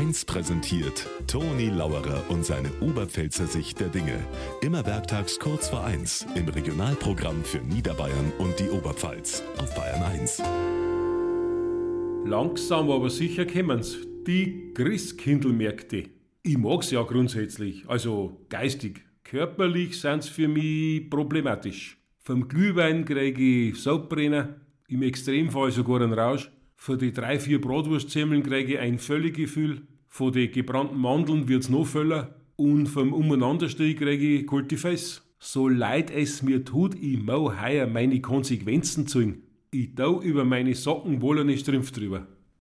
1 präsentiert Toni Lauerer und seine Oberpfälzer Sicht der Dinge. Immer werktags kurz vor 1 im Regionalprogramm für Niederbayern und die Oberpfalz auf Bayern 1. Langsam aber sicher kommen's. Die Christkindlmärkte. Ich mag's ja grundsätzlich, also geistig. Körperlich sind's für mich problematisch. Vom Glühwein kriege ich Saubbrenner, im Extremfall sogar einen Rausch. Von den drei, vier Bratwurstzemmeln kriege ich ein Völlegefühl. Von den gebrannten Mandeln wird's noch völler. Und vom Umeinanderstehen kriege ich kalte Fäß. So leid es mir tut, ich mau heuer meine Konsequenzen ziehen. Ich tau über meine Socken wohl eine Strümpf drüber.